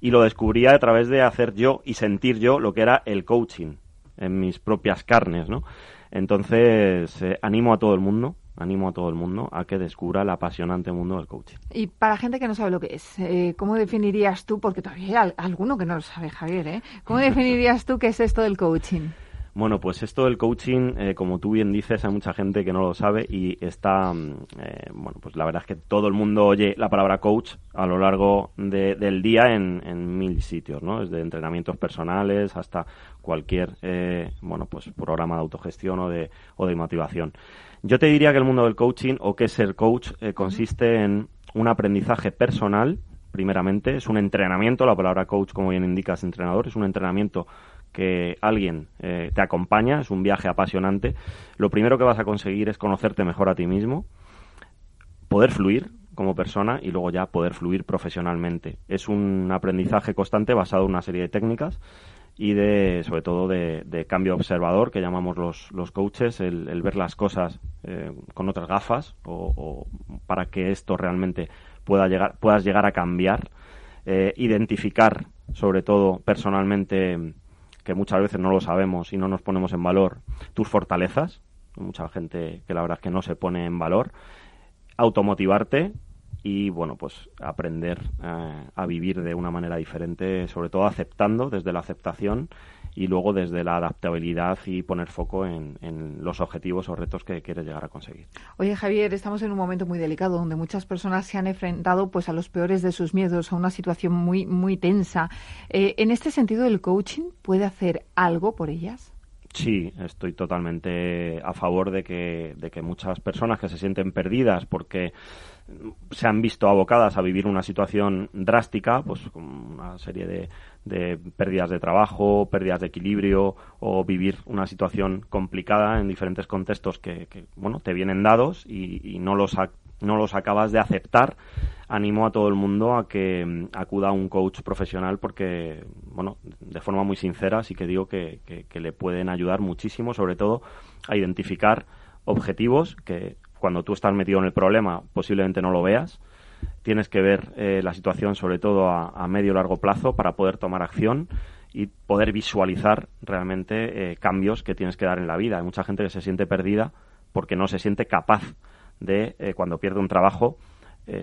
y lo descubría a través de hacer yo y sentir yo lo que era el coaching en mis propias carnes, ¿no? Entonces, animo a todo el mundo animo a todo el mundo a que descubra el apasionante mundo del coaching. Y para gente que no sabe lo que es, eh, ¿cómo definirías tú, porque todavía hay alguno que no lo sabe, Javier, ¿eh? ¿cómo definirías tú qué es esto del coaching? Bueno, pues esto del coaching, eh, como tú bien dices, hay mucha gente que no lo sabe y está, mm, eh, bueno, pues la verdad es que todo el mundo oye la palabra coach a lo largo del día en, en, mil sitios, ¿no? Desde entrenamientos personales hasta cualquier, bueno, pues programa de autogestión o de, o de motivación. Yo te diría que el mundo del coaching o que ser coach eh, consiste en un aprendizaje personal, primeramente, es un entrenamiento, la palabra coach, como bien indica, es entrenador, es un entrenamiento que alguien eh, te acompaña, es un viaje apasionante. Lo primero que vas a conseguir es conocerte mejor a ti mismo, poder fluir como persona y luego ya poder fluir profesionalmente. Es un aprendizaje constante basado en una serie de técnicas y de sobre todo de, cambio observador que llamamos los, los coaches el, ver las cosas eh, con otras gafas o, para que esto realmente pueda llegar puedas llegar a cambiar eh, identificar sobre todo personalmente que muchas veces no lo sabemos y no nos ponemos en valor tus fortalezas mucha gente que la verdad es que no se pone en valor automotivarte y bueno, pues aprender eh, a vivir de una manera diferente, sobre todo aceptando desde la aceptación y luego desde la adaptabilidad y poner foco en, los objetivos o retos que quieres llegar a conseguir. Oye Javier, estamos en un momento muy delicado donde muchas personas se han enfrentado pues a los peores de sus miedos, a una situación muy muy tensa. Eh, en este sentido, el coaching puede hacer algo por ellas. Sí, estoy totalmente a favor de que, de que muchas personas que se sienten perdidas porque se han visto abocadas a vivir una situación drástica, pues con una serie de, de pérdidas de trabajo, pérdidas de equilibrio o vivir una situación complicada en diferentes contextos que, bueno, te vienen dados y, no, los no los acabas de aceptar, animo a todo el mundo a que mm, acuda a un coach profesional porque, bueno, de forma muy sincera sí que digo que, que le pueden ayudar muchísimo, sobre todo a identificar objetivos que cuando tú estás metido en el problema posiblemente no lo veas. Tienes que ver eh, la situación sobre todo a, medio o largo plazo para poder tomar acción y poder visualizar realmente eh, cambios que tienes que dar en la vida. Hay mucha gente que se siente perdida porque no se siente capaz de, eh, cuando pierde un trabajo,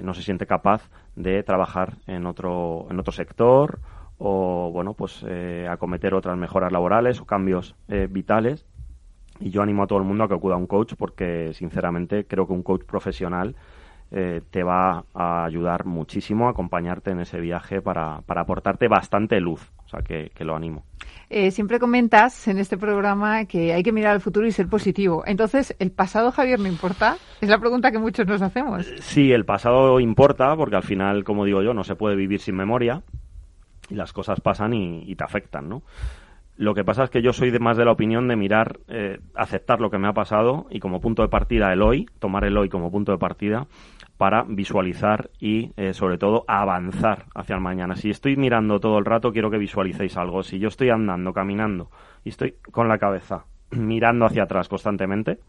no se siente capaz de trabajar en otro, en otro sector o, bueno, pues acometer otras mejoras laborales o cambios vitales y yo animo a todo el mundo a que acuda a un coach porque, sinceramente, creo que un coach profesional eh, te va a ayudar muchísimo a acompañarte en ese viaje para, para aportarte bastante luz. O sea, que, lo animo. Eh, siempre comentas en este programa que hay que mirar al futuro y ser positivo. Entonces, ¿el pasado, Javier, no importa? Es la pregunta que muchos nos hacemos. Sí, el pasado importa porque al final, como digo yo, no se puede vivir sin memoria y las cosas pasan y, y te afectan, ¿no? Lo que pasa es que yo soy de más de la opinión de mirar, eh, aceptar lo que me ha pasado y como punto de partida el hoy, tomar el hoy como punto de partida para visualizar y, eh, sobre todo, avanzar hacia el mañana. Si estoy mirando todo el rato, quiero que visualicéis algo. Si yo estoy andando, caminando y estoy con la cabeza mirando hacia atrás constantemente,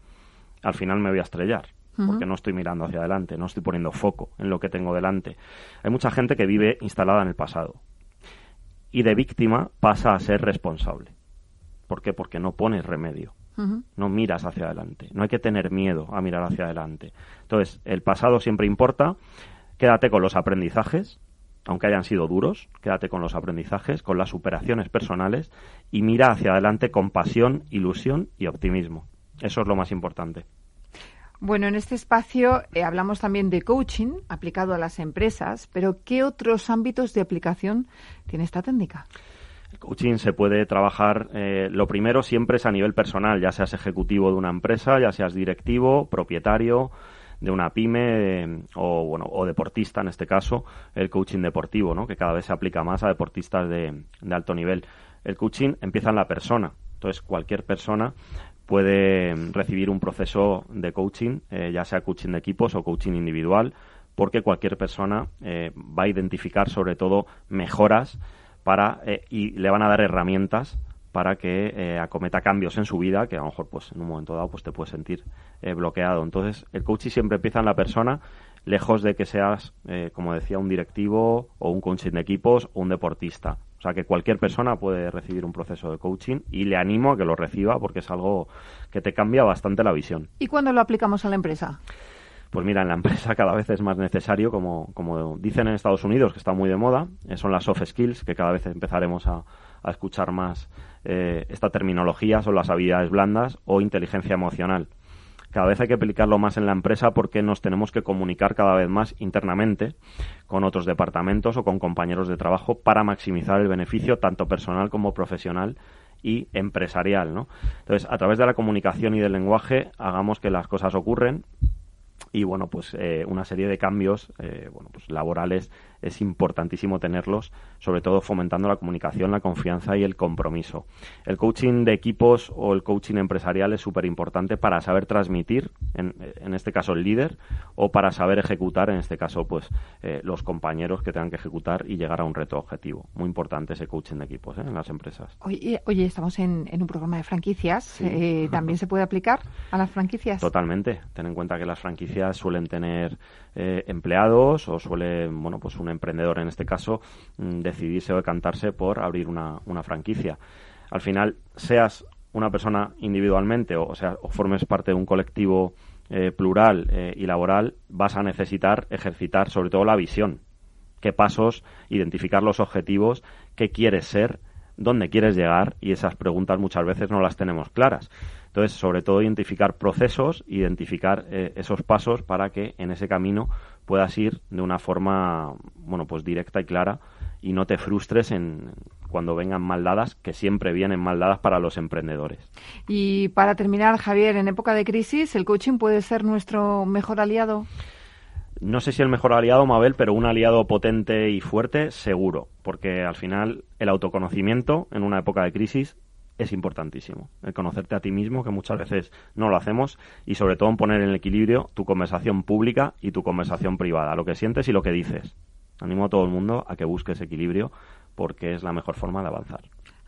al final me voy a estrellar porque no estoy mirando hacia adelante, no estoy poniendo foco en lo que tengo delante. Hay mucha gente que vive instalada en el pasado y de víctima pasa a ser responsable. ¿Por qué? Porque no pones remedio. No miras hacia adelante. No hay que tener miedo a mirar hacia adelante. Entonces, el pasado siempre importa. Quédate con los aprendizajes, aunque hayan sido duros, quédate con los aprendizajes, con las superaciones personales y mira hacia adelante con pasión, ilusión y optimismo. Eso es lo más importante. Bueno, en este espacio eh, hablamos también de coaching aplicado a las empresas, pero ¿qué otros ámbitos de aplicación tiene esta técnica? Coaching se puede trabajar, eh, lo primero siempre es a nivel personal, ya seas ejecutivo de una empresa, ya seas directivo, propietario de una pyme eh, o, bueno, o deportista en este caso, el coaching deportivo, ¿no? que cada vez se aplica más a deportistas de, alto nivel. El coaching empieza en la persona, entonces cualquier persona puede recibir un proceso de coaching, eh, ya sea coaching de equipos o coaching individual, porque cualquier persona va a identificar sobre todo mejoras para eh, y le van a dar herramientas para que acometa cambios en su vida que a lo mejor pues en un momento dado pues te puedes sentir bloqueado entonces el coaching siempre empieza en la persona lejos de que seas como decía un directivo o un coaching de equipos o un deportista o sea que cualquier persona puede recibir un proceso de coaching y le animo a que lo reciba porque es algo que te cambia bastante la visión. ¿Y cuándo lo aplicamos a la empresa? Pues mira, en la empresa cada vez es más necesario, como, como dicen en Estados Unidos, que está muy de moda, eh, son las soft skills, que cada vez empezaremos a, escuchar más eh, esta terminología, son las habilidades blandas o inteligencia emocional cada vez hay que aplicarlo más en la empresa porque nos tenemos que comunicar cada vez más internamente con otros departamentos o con compañeros de trabajo para maximizar el beneficio tanto personal como profesional y empresarial, ¿no? Entonces, a través de la comunicación y del lenguaje, hagamos que las cosas ocurren y bueno pues eh, una serie de cambios eh, bueno pues laborales. Es importantísimo tenerlos sobre todo fomentando la comunicación la confianza y el compromiso. El coaching de equipos o el coaching empresarial es súper importante para saber transmitir en, en, este caso el líder o para saber ejecutar en este caso pues eh, los compañeros que tengan que ejecutar y llegar a un reto objetivo. Muy importante ese coaching de equipos en las empresas. Oye, oye estamos en, en un programa de franquicias también se puede aplicar a las franquicias totalmente. Ten en cuenta que las franquicias suelen tener eh, empleados o suele, bueno, pues un emprendedor en este caso, mm, decidirse o decantarse por abrir una, una franquicia. Al final, seas una persona individualmente o, sea, o formes parte de un colectivo eh, plural eh, y laboral, vas a necesitar ejercitar sobre todo la visión. ¿Qué pasos? Identificar los objetivos, qué quieres ser, dónde quieres llegar y esas preguntas muchas veces no las tenemos claras. Entonces, sobre todo, identificar procesos, identificar eh, esos pasos para que en ese camino puedas ir de una forma, bueno, pues directa y clara y no te frustres en cuando vengan mal dadas, que siempre vienen mal dadas para los emprendedores. Y para terminar, Javier, en época de crisis, ¿el coaching puede ser nuestro mejor aliado? no sé si el mejor aliado, Mabel, pero un aliado potente y fuerte, seguro, porque al final el autoconocimiento en una época de crisis es importantísimo. El conocerte a ti mismo, que muchas veces no lo hacemos, y sobre todo en poner en equilibrio tu conversación pública y tu conversación privada, lo que sientes y lo que dices. Animo a todo el mundo a que busque ese equilibrio porque es la mejor forma de avanzar.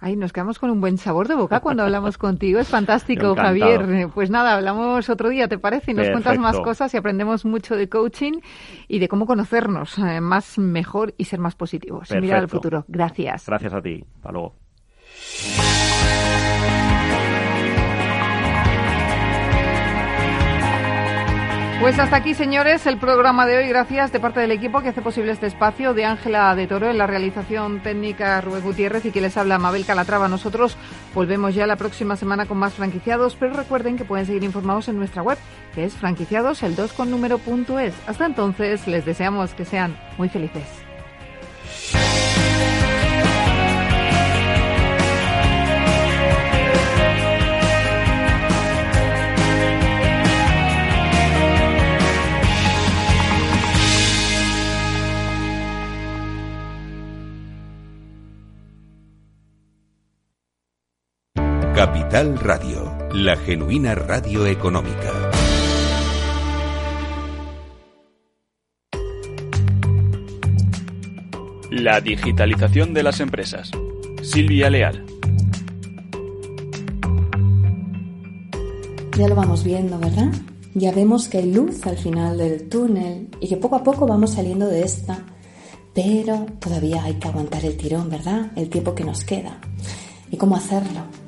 Ay, nos quedamos con un buen sabor de boca cuando hablamos contigo. Es fantástico, Javier. Pues nada, hablamos otro día, ¿te parece? Y nos cuentas más cosas y aprendemos mucho de coaching y de cómo conocernos eh, más mejor y ser más positivos. Y mirar al futuro. Gracias. Gracias a ti. Hasta luego. Pues hasta aquí, señores, el programa de hoy. Gracias de parte del equipo que hace posible este espacio, de Ángela de Toro en la realización técnica Rubén Gutiérrez y que les habla Mabel Calatrava. Nosotros volvemos ya la próxima semana con más franquiciados, pero recuerden que pueden seguir informados en nuestra web, que es franquiciados el 2 con. Hasta entonces, les deseamos que sean muy felices. Capital Radio, la genuina radio económica. La digitalización de las empresas. Silvia Leal. Ya lo vamos viendo, ¿verdad? Ya vemos que hay luz al final del túnel y que poco a poco vamos saliendo de esta. Pero todavía hay que aguantar el tirón, ¿verdad? El tiempo que nos queda. ¿Y cómo hacerlo?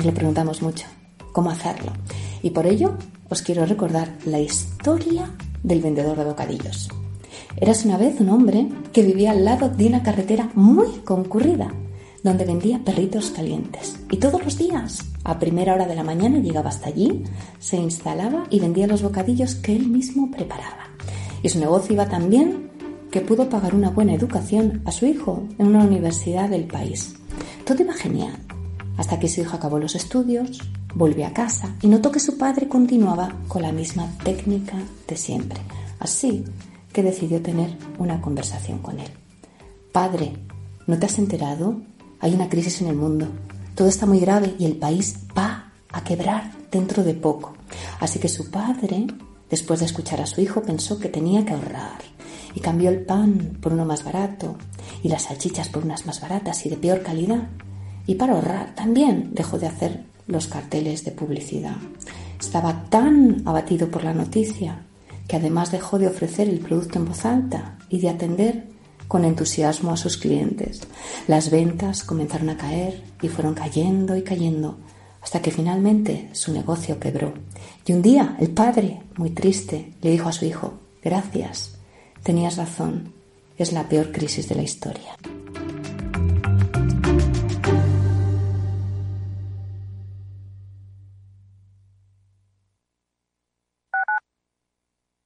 Nos lo preguntamos mucho. ¿Cómo hacerlo? Y por ello os quiero recordar la historia del vendedor de bocadillos. Eras una vez un hombre que vivía al lado de una carretera muy concurrida, donde vendía perritos calientes. Y todos los días, a primera hora de la mañana, llegaba hasta allí, se instalaba y vendía los bocadillos que él mismo preparaba. Y su negocio iba tan bien que pudo pagar una buena educación a su hijo en una universidad del país. Todo iba genial hasta que su hijo acabó los estudios, volvió a casa y notó que su padre continuaba con la misma técnica de siempre. Así que decidió tener una conversación con él. Padre, ¿no te has enterado? Hay una crisis en el mundo. Todo está muy grave y el país va a quebrar dentro de poco. Así que su padre, después de escuchar a su hijo, pensó que tenía que ahorrar y cambió el pan por uno más barato y las salchichas por unas más baratas y de peor calidad y para ahorrar también dejó de hacer los carteles de publicidad. Estaba tan abatido por la noticia que además dejó de ofrecer el producto en voz alta y de atender con entusiasmo a sus clientes. Las ventas comenzaron a caer y fueron cayendo y cayendo hasta que finalmente su negocio quebró. Y un día el padre, muy triste, le dijo a su hijo, gracias, tenías razón, es la peor crisis de la historia.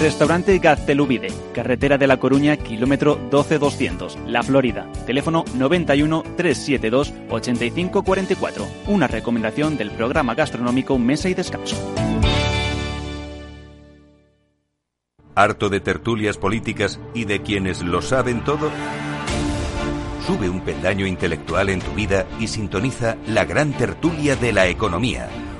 Restaurante Gaztelubide, carretera de La Coruña, kilómetro 12200, La Florida. Teléfono 91 372 8544. Una recomendación del programa gastronómico Mesa y Descanso. ¿Harto de tertulias políticas y de quienes lo saben todo? Sube un peldaño intelectual en tu vida y sintoniza la gran tertulia de la economía